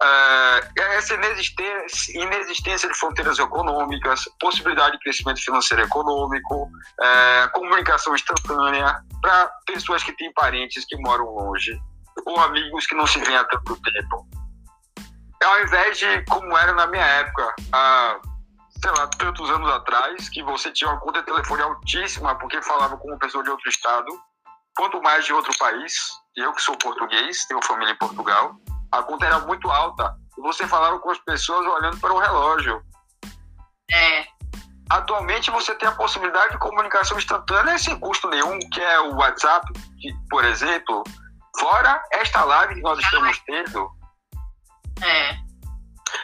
É, essa inexistência, inexistência de fronteiras econômicas, possibilidade de crescimento financeiro econômico, é, comunicação instantânea para pessoas que têm parentes que moram longe ou amigos que não se veem há tanto tempo. Ao invés de como era na minha época, há, sei lá, tantos anos atrás, que você tinha uma conta de telefone altíssima porque falava com uma pessoa de outro estado, quanto mais de outro país, eu que sou português, tenho família em Portugal, a conta era muito alta. E você falava com as pessoas olhando para o relógio. É. Atualmente você tem a possibilidade de comunicação instantânea sem custo nenhum, que é o WhatsApp, que, por exemplo, fora esta live que nós estamos tendo. É.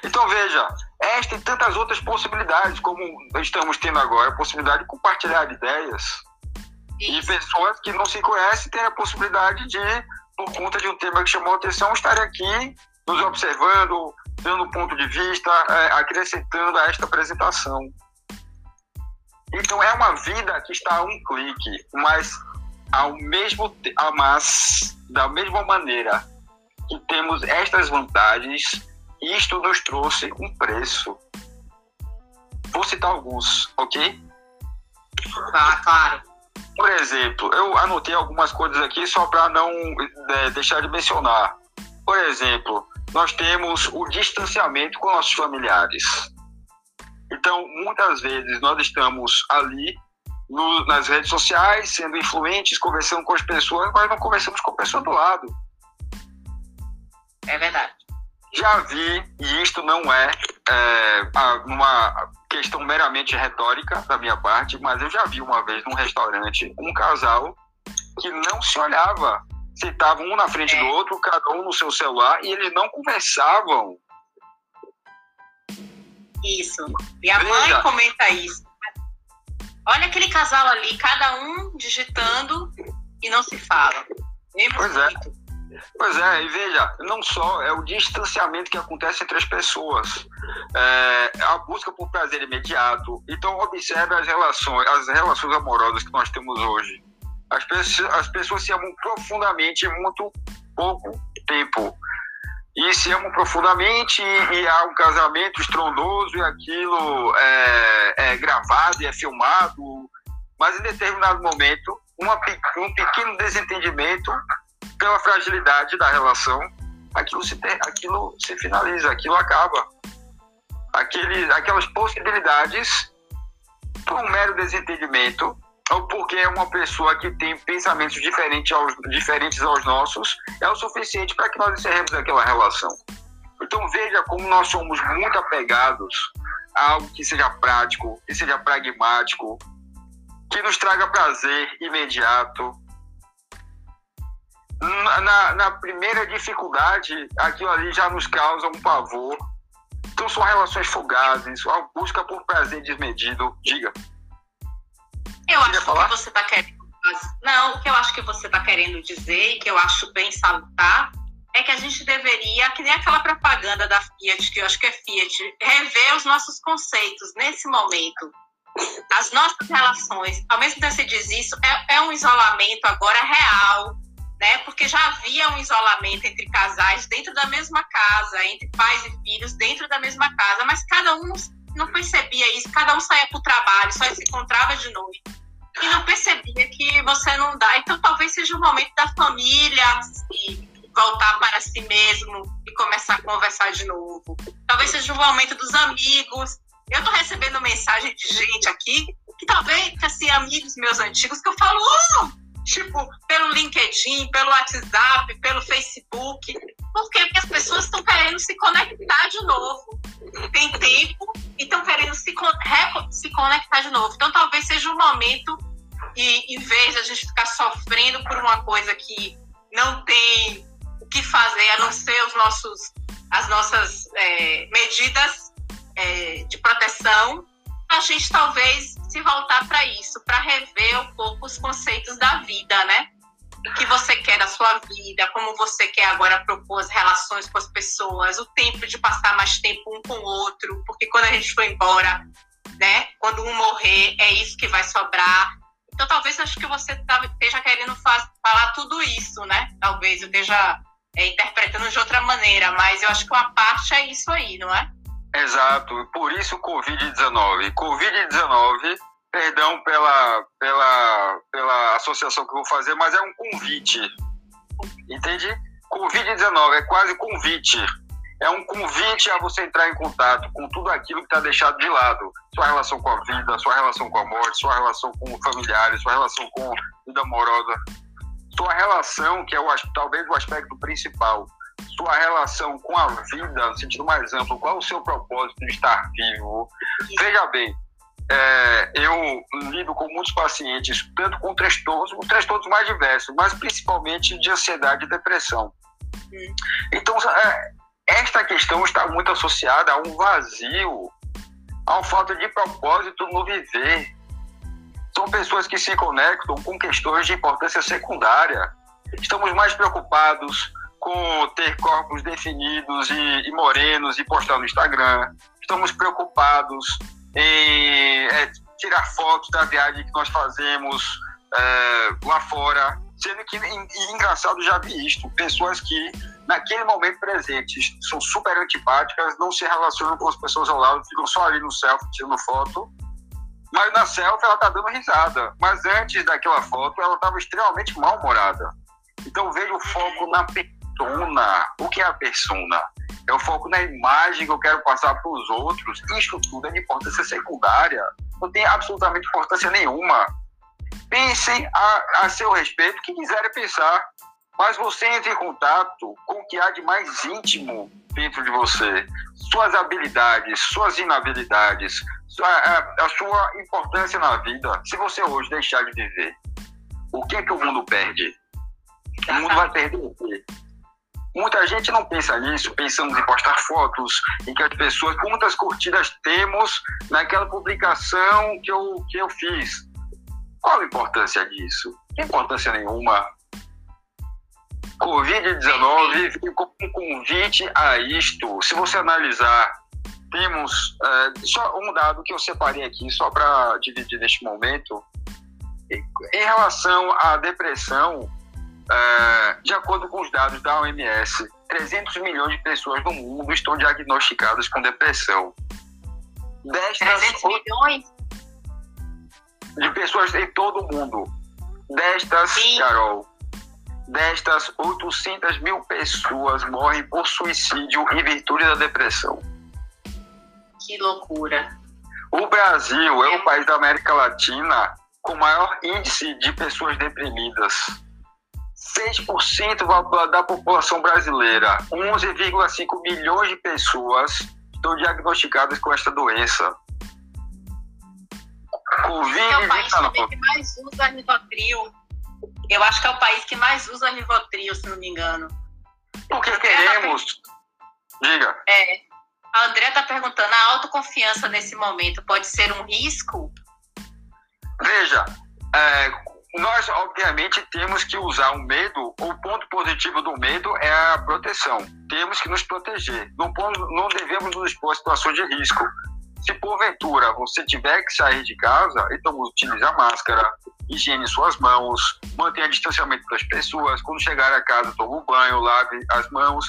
Então veja, esta e tantas outras possibilidades, como estamos tendo agora, a possibilidade de compartilhar ideias. Isso. E pessoas que não se conhecem têm a possibilidade de por conta de um tema que chamou a atenção, estar aqui nos observando, dando ponto de vista, é, acrescentando a esta apresentação. Então é uma vida que está a um clique, mas ao mesmo mas da mesma maneira que temos estas vantagens, isto nos trouxe um preço. Vou citar alguns, ok? Tá, claro. Por exemplo, eu anotei algumas coisas aqui só para não é, deixar de mencionar. Por exemplo, nós temos o distanciamento com nossos familiares. Então, muitas vezes nós estamos ali no, nas redes sociais, sendo influentes, conversando com as pessoas, mas não conversamos com a pessoa do lado. É verdade. Já vi, e isto não é, é uma questão meramente retórica da minha parte, mas eu já vi uma vez num restaurante um casal que não se olhava. Sentavam um na frente é. do outro, cada um no seu celular, e eles não conversavam. Isso. Minha Veja. mãe comenta isso. Olha aquele casal ali, cada um digitando e não se fala. pois é. Pois é, e veja, não só é o distanciamento que acontece entre as pessoas, é, a busca por prazer imediato. Então observe as relações, as relações amorosas que nós temos hoje. As pessoas, as pessoas se amam profundamente em muito pouco tempo. E se amam profundamente e, e há um casamento estrondoso e aquilo é, é gravado e é filmado, mas em determinado momento, uma, um pequeno desentendimento pela fragilidade da relação, aquilo se, ter, aquilo se finaliza, aquilo acaba. Aquele, aquelas possibilidades, por um mero desentendimento, ou porque é uma pessoa que tem pensamentos diferentes aos, diferentes aos nossos, é o suficiente para que nós encerremos aquela relação. Então veja como nós somos muito apegados a algo que seja prático, que seja pragmático, que nos traga prazer imediato, na, na primeira dificuldade, aquilo ali já nos causa um pavor. Então são relações fugazes, a busca por prazer desmedido. Diga. Eu acho falar? que você está querendo. Não, o que eu acho que você está querendo dizer, e que eu acho bem salutar, é que a gente deveria, que nem aquela propaganda da Fiat, que eu acho que é Fiat, rever os nossos conceitos nesse momento. As nossas relações, ao mesmo tempo que você diz isso, é, é um isolamento agora real, né? Porque já havia um isolamento entre casais dentro da mesma casa, entre pais e filhos dentro da mesma casa, mas cada um não percebia isso, cada um saía para o trabalho, só se encontrava de noite. E não percebia que você não dá. Então talvez seja o momento da família se voltar para si mesmo e começar a conversar de novo. Talvez seja o momento dos amigos. Eu estou recebendo mensagem de gente aqui que talvez, assim, amigos meus antigos, que eu falo, oh, tipo, pelo LinkedIn, pelo WhatsApp, pelo Facebook. Por quê? Porque as pessoas estão querendo se conectar de novo. Tem tempo e estão querendo se, se conectar de novo. Então, talvez seja um momento, e em vez de a gente ficar sofrendo por uma coisa que não tem o que fazer, a não ser os nossos, as nossas é, medidas é, de proteção, a gente talvez se voltar para isso, para rever um pouco os conceitos da vida, né? o que você quer da sua vida, como você quer agora propor as relações com as pessoas, o tempo de passar mais tempo um com o outro, porque quando a gente for embora, né, quando um morrer, é isso que vai sobrar. Então, talvez acho que você esteja querendo falar tudo isso, né? Talvez eu esteja é, interpretando de outra maneira, mas eu acho que uma parte é isso aí, não é? Exato, por isso o Covid-19. Covid-19 perdão pela, pela, pela associação que eu vou fazer, mas é um convite. Entende? Covid-19 é quase convite. É um convite a você entrar em contato com tudo aquilo que está deixado de lado. Sua relação com a vida, sua relação com a morte, sua relação com familiares, sua relação com vida amorosa. Sua relação, que é o, talvez o aspecto principal, sua relação com a vida, no sentido mais amplo, qual é o seu propósito de estar vivo. Veja bem, é, eu lido com muitos pacientes, tanto com transtornos, com transtornos mais diversos, mas principalmente de ansiedade e depressão. Então, é, esta questão está muito associada a um vazio, a uma falta de propósito no viver. São pessoas que se conectam com questões de importância secundária. Estamos mais preocupados com ter corpos definidos e, e morenos e postar no Instagram. Estamos preocupados em é, tirar fotos da viagem que nós fazemos é, lá fora. Sendo que, e, engraçado, já vi isto: pessoas que, naquele momento presente, são super antipáticas, não se relacionam com as pessoas ao lado, ficam só ali no selfie tirando foto. Mas na selfie ela tá dando risada. Mas antes daquela foto, ela estava extremamente mal-humorada. Então vejo o foco na persona. O que é a persona? é o foco na imagem que eu quero passar para os outros. Isso tudo é de importância secundária. Não tem absolutamente importância nenhuma. Pensem a, a seu respeito que quiserem pensar. Mas você entra em contato com o que há de mais íntimo dentro de você. Suas habilidades, suas inabilidades, a, a sua importância na vida. Se você hoje deixar de viver, o que é que o mundo perde? O mundo vai perder o quê? Muita gente não pensa nisso, pensamos em postar fotos, em que as pessoas, quantas curtidas temos naquela publicação que eu, que eu fiz. Qual a importância disso? Importância nenhuma. Covid-19 ficou um convite a isto. Se você analisar, temos é, só um dado que eu separei aqui, só para dividir neste momento. Em relação à depressão, Uh, de acordo com os dados da OMS, 300 milhões de pessoas no mundo estão diagnosticadas com depressão. Destas, 300 milhões? De pessoas em todo o mundo. Destas, Sim. Carol, destas 800 mil pessoas morrem por suicídio em virtude da depressão. Que loucura. O Brasil é, é o país da América Latina com maior índice de pessoas deprimidas 6% da população brasileira, 11,5 milhões de pessoas estão diagnosticadas com esta doença. Covid é o país também que mais usa Rivotril. Eu acho que é o país que mais usa Rivotril, se não me engano. Porque queremos. Tá... Diga. É. A André está perguntando: a autoconfiança nesse momento pode ser um risco? Veja, é, nós, obviamente, temos que usar o medo, o ponto positivo do medo é a proteção. Temos que nos proteger. Não, não devemos nos expor a situações de risco. Se porventura você tiver que sair de casa, então utilize a máscara, higiene suas mãos, mantenha distanciamento das pessoas. Quando chegar a casa, tome um banho, lave as mãos.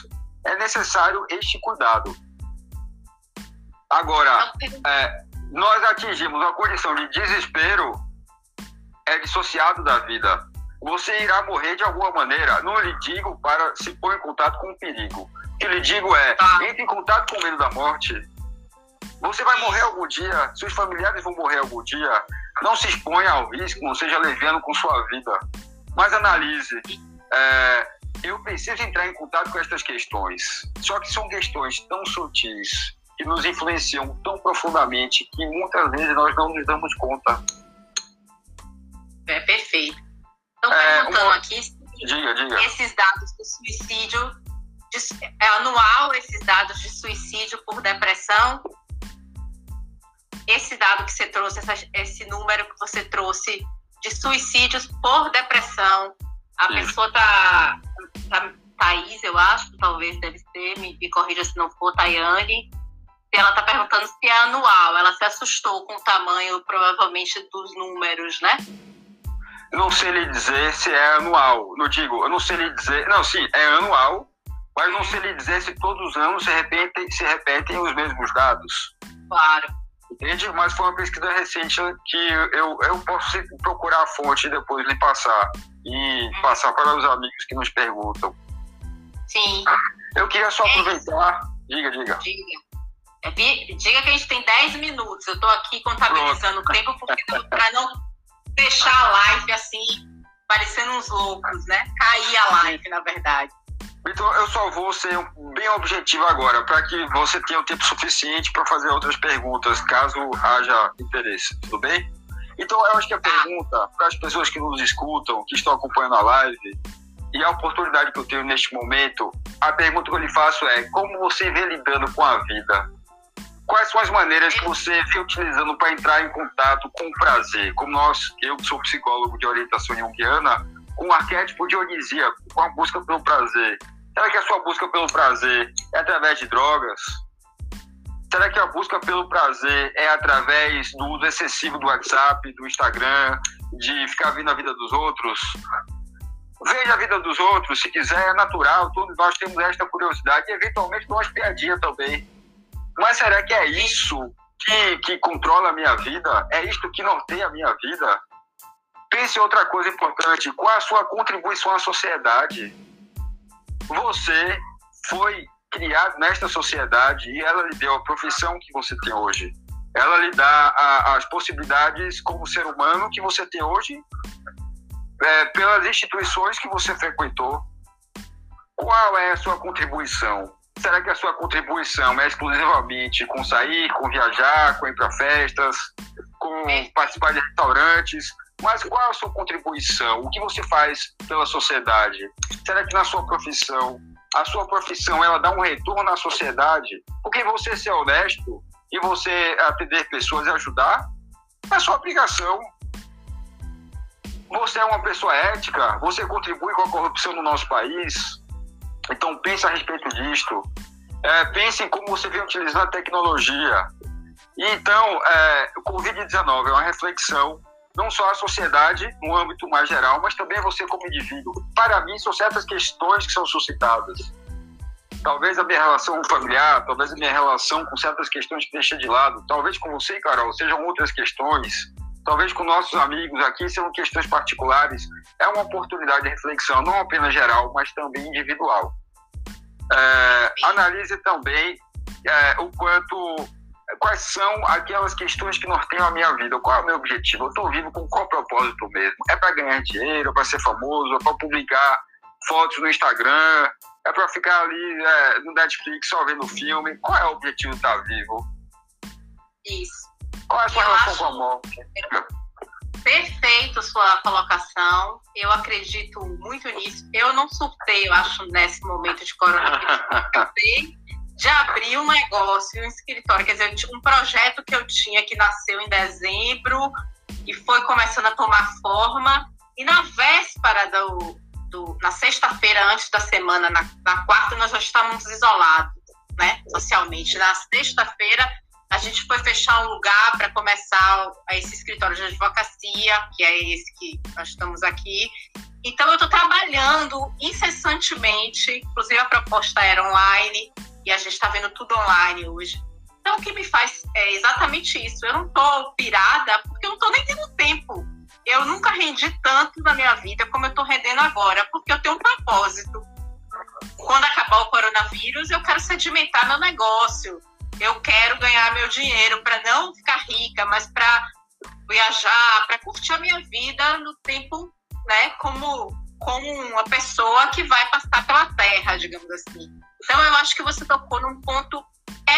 É necessário este cuidado. Agora, é, nós atingimos uma condição de desespero é dissociado da vida. Você irá morrer de alguma maneira. Não lhe digo para se pôr em contato com o perigo. O que lhe digo é, tá. entre em contato com o medo da morte. Você vai morrer algum dia, seus familiares vão morrer algum dia. Não se exponha ao risco, não seja leviano com sua vida. Mas analise. É, eu preciso entrar em contato com estas questões. Só que são questões tão sutis, que nos influenciam tão profundamente, que muitas vezes nós não nos damos conta. É perfeito. Estão é, perguntando uma... aqui diga, diga. esses dados do suicídio de, é anual, esses dados de suicídio por depressão. Esse dado que você trouxe, essa, esse número que você trouxe de suicídios por depressão A Sim. pessoa tá, tá. Thaís, eu acho, talvez deve ser, me, me corrija se não for, Tayane. Ela tá perguntando se é anual. Ela se assustou com o tamanho, provavelmente, dos números, né? Não sei lhe dizer se é anual. Não digo, eu não sei lhe dizer. Não, sim, é anual, mas não sei lhe dizer se todos os anos se repetem, se repetem os mesmos dados. Claro. Entende? Mas foi uma pesquisa recente que eu, eu posso procurar a fonte e depois lhe passar. E hum. passar para os amigos que nos perguntam. Sim. Eu queria só é aproveitar. Diga, diga. Diga. É, diga que a gente tem 10 minutos. Eu estou aqui contabilizando Pronto. o tempo para não fechar a live assim, parecendo uns loucos, né? Cair a live, na verdade. Então, eu só vou ser bem objetivo agora, para que você tenha o tempo suficiente para fazer outras perguntas, caso haja interesse, tudo bem? Então, eu acho que a pergunta, para as pessoas que nos escutam, que estão acompanhando a live, e a oportunidade que eu tenho neste momento, a pergunta que eu lhe faço é: como você vem lidando com a vida? Quais são as maneiras que você vem utilizando para entrar em contato com o prazer? Como nós, eu que sou psicólogo de orientação junguiana, com o arquétipo dionisíaco, com a busca pelo prazer. Será que a sua busca pelo prazer é através de drogas? Será que a busca pelo prazer é através do uso excessivo do WhatsApp, do Instagram, de ficar vendo a vida dos outros? Veja a vida dos outros, se quiser, é natural, todos nós temos esta curiosidade e eventualmente uma espiadinha também. Mas será que é isso que, que controla a minha vida? É isto que norteia a minha vida? Pense outra coisa importante: qual a sua contribuição à sociedade? Você foi criado nesta sociedade e ela lhe deu a profissão que você tem hoje. Ela lhe dá a, as possibilidades como ser humano que você tem hoje é, pelas instituições que você frequentou. Qual é a sua contribuição? Será que a sua contribuição é exclusivamente com sair, com viajar, com ir para festas, com participar de restaurantes? Mas qual é a sua contribuição? O que você faz pela sociedade? Será que na sua profissão, a sua profissão ela dá um retorno à sociedade? Porque você ser honesto e você atender pessoas e ajudar é a sua obrigação. Você é uma pessoa ética, você contribui com a corrupção no nosso país, então pense a respeito disto. É, pense em como você vem utilizando a tecnologia. Então, é, o Covid-19 é uma reflexão, não só a sociedade no âmbito mais geral, mas também você como indivíduo. Para mim, são certas questões que são suscitadas. Talvez a minha relação familiar, talvez a minha relação com certas questões que deixei de lado, talvez com você, Carol, sejam outras questões, talvez com nossos amigos aqui sejam questões particulares. É uma oportunidade de reflexão, não apenas geral, mas também individual. É, analise também é, o quanto quais são aquelas questões que norteiam a minha vida, qual é o meu objetivo, eu estou vivo com qual propósito mesmo? É para ganhar dinheiro, é para ser famoso, é para publicar fotos no Instagram, é para ficar ali é, no Netflix só vendo filme? Qual é o objetivo de estar vivo? Isso. Qual é a sua eu relação com a morte? Perfeito sua colocação. Eu acredito muito nisso. Eu não surtei, eu acho, nesse momento de coronavírus. de abrir um negócio, um escritório, quer dizer, um projeto que eu tinha que nasceu em dezembro e foi começando a tomar forma. E na véspera do, do na sexta-feira, antes da semana, na, na quarta, nós já estávamos isolados, né, socialmente. Na sexta-feira, a gente foi fechar um lugar para começar esse escritório de advocacia, que é esse que nós estamos aqui. Então, eu estou trabalhando incessantemente, inclusive a proposta era online, e a gente está vendo tudo online hoje. Então, o que me faz é exatamente isso. Eu não estou pirada, porque eu não estou nem tendo tempo. Eu nunca rendi tanto na minha vida como eu estou rendendo agora, porque eu tenho um propósito. Quando acabar o coronavírus, eu quero sedimentar meu negócio eu quero ganhar meu dinheiro para não ficar rica, mas para viajar, para curtir a minha vida no tempo, né, como como uma pessoa que vai passar pela terra, digamos assim. Então eu acho que você tocou num ponto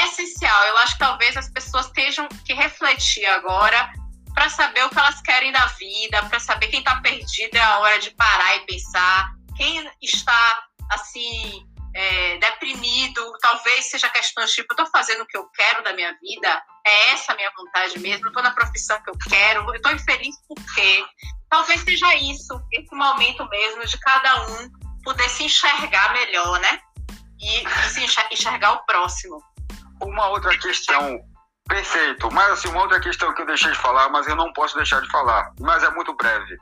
essencial. Eu acho que talvez as pessoas tenham que refletir agora para saber o que elas querem da vida, para saber quem está perdido é a hora de parar e pensar, quem está assim é, deprimido, talvez seja questões tipo, eu estou fazendo o que eu quero da minha vida, é essa a minha vontade mesmo, estou na profissão que eu quero, estou infeliz por quê? Talvez seja isso, esse momento mesmo de cada um poder se enxergar melhor, né? E, e se enxergar o próximo. Uma outra questão, perfeito, mas assim, uma outra questão que eu deixei de falar, mas eu não posso deixar de falar, mas é muito breve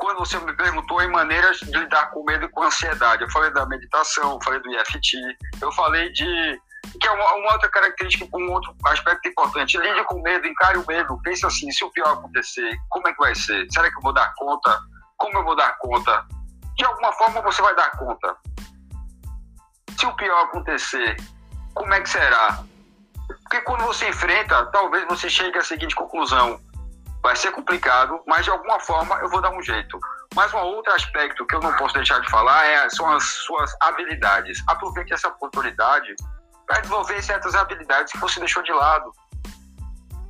quando você me perguntou em maneiras de lidar com medo e com ansiedade. Eu falei da meditação, falei do EFT, eu falei de. que é uma, uma outra característica, um outro aspecto importante. Lide com medo, encare o medo, pense assim: se o pior acontecer, como é que vai ser? Será que eu vou dar conta? Como eu vou dar conta? De alguma forma você vai dar conta. Se o pior acontecer, como é que será? Porque quando você enfrenta, talvez você chegue à seguinte conclusão: vai ser complicado, mas de alguma forma eu vou dar um jeito. Mas um outro aspecto que eu não posso deixar de falar é, são as suas habilidades. Aproveite essa oportunidade para desenvolver certas habilidades que você deixou de lado.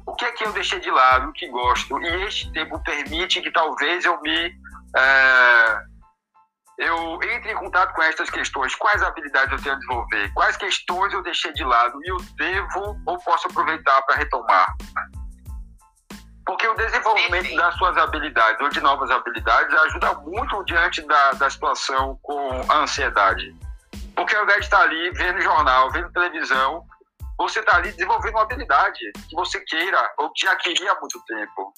O que é que eu deixei de lado, o que gosto? E este tempo permite que talvez eu me. É, eu entre em contato com estas questões. Quais habilidades eu tenho a desenvolver? Quais questões eu deixei de lado e eu devo ou posso aproveitar para retomar? Porque o desenvolvimento Perfeito. das suas habilidades ou de novas habilidades ajuda muito diante da, da situação com a ansiedade. Porque ao invés de estar ali vendo jornal, vendo televisão, você está ali desenvolvendo uma habilidade que você queira ou que já queria há muito tempo.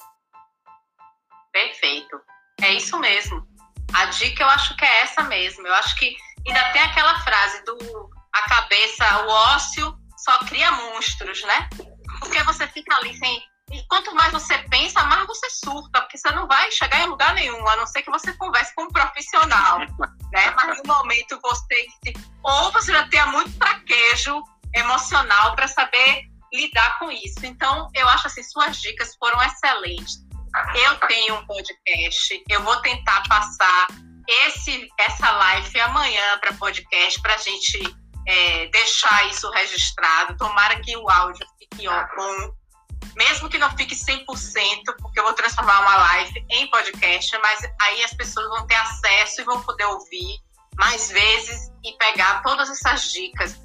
Perfeito. É isso mesmo. A dica eu acho que é essa mesmo. Eu acho que ainda tem aquela frase do a cabeça, o ócio só cria monstros, né? Porque você fica ali sem e quanto mais você pensa, mais você surta, porque você não vai chegar em lugar nenhum, a não ser que você converse com um profissional, né? Mas no momento você ou você já tenha muito traquejo emocional para saber lidar com isso. Então, eu acho assim, suas dicas foram excelentes. Eu tenho um podcast, eu vou tentar passar esse essa live amanhã para podcast para a gente é, deixar isso registrado. Tomara que o áudio fique ó, bom mesmo que não fique 100%, porque eu vou transformar uma live em podcast, mas aí as pessoas vão ter acesso e vão poder ouvir mais vezes e pegar todas essas dicas.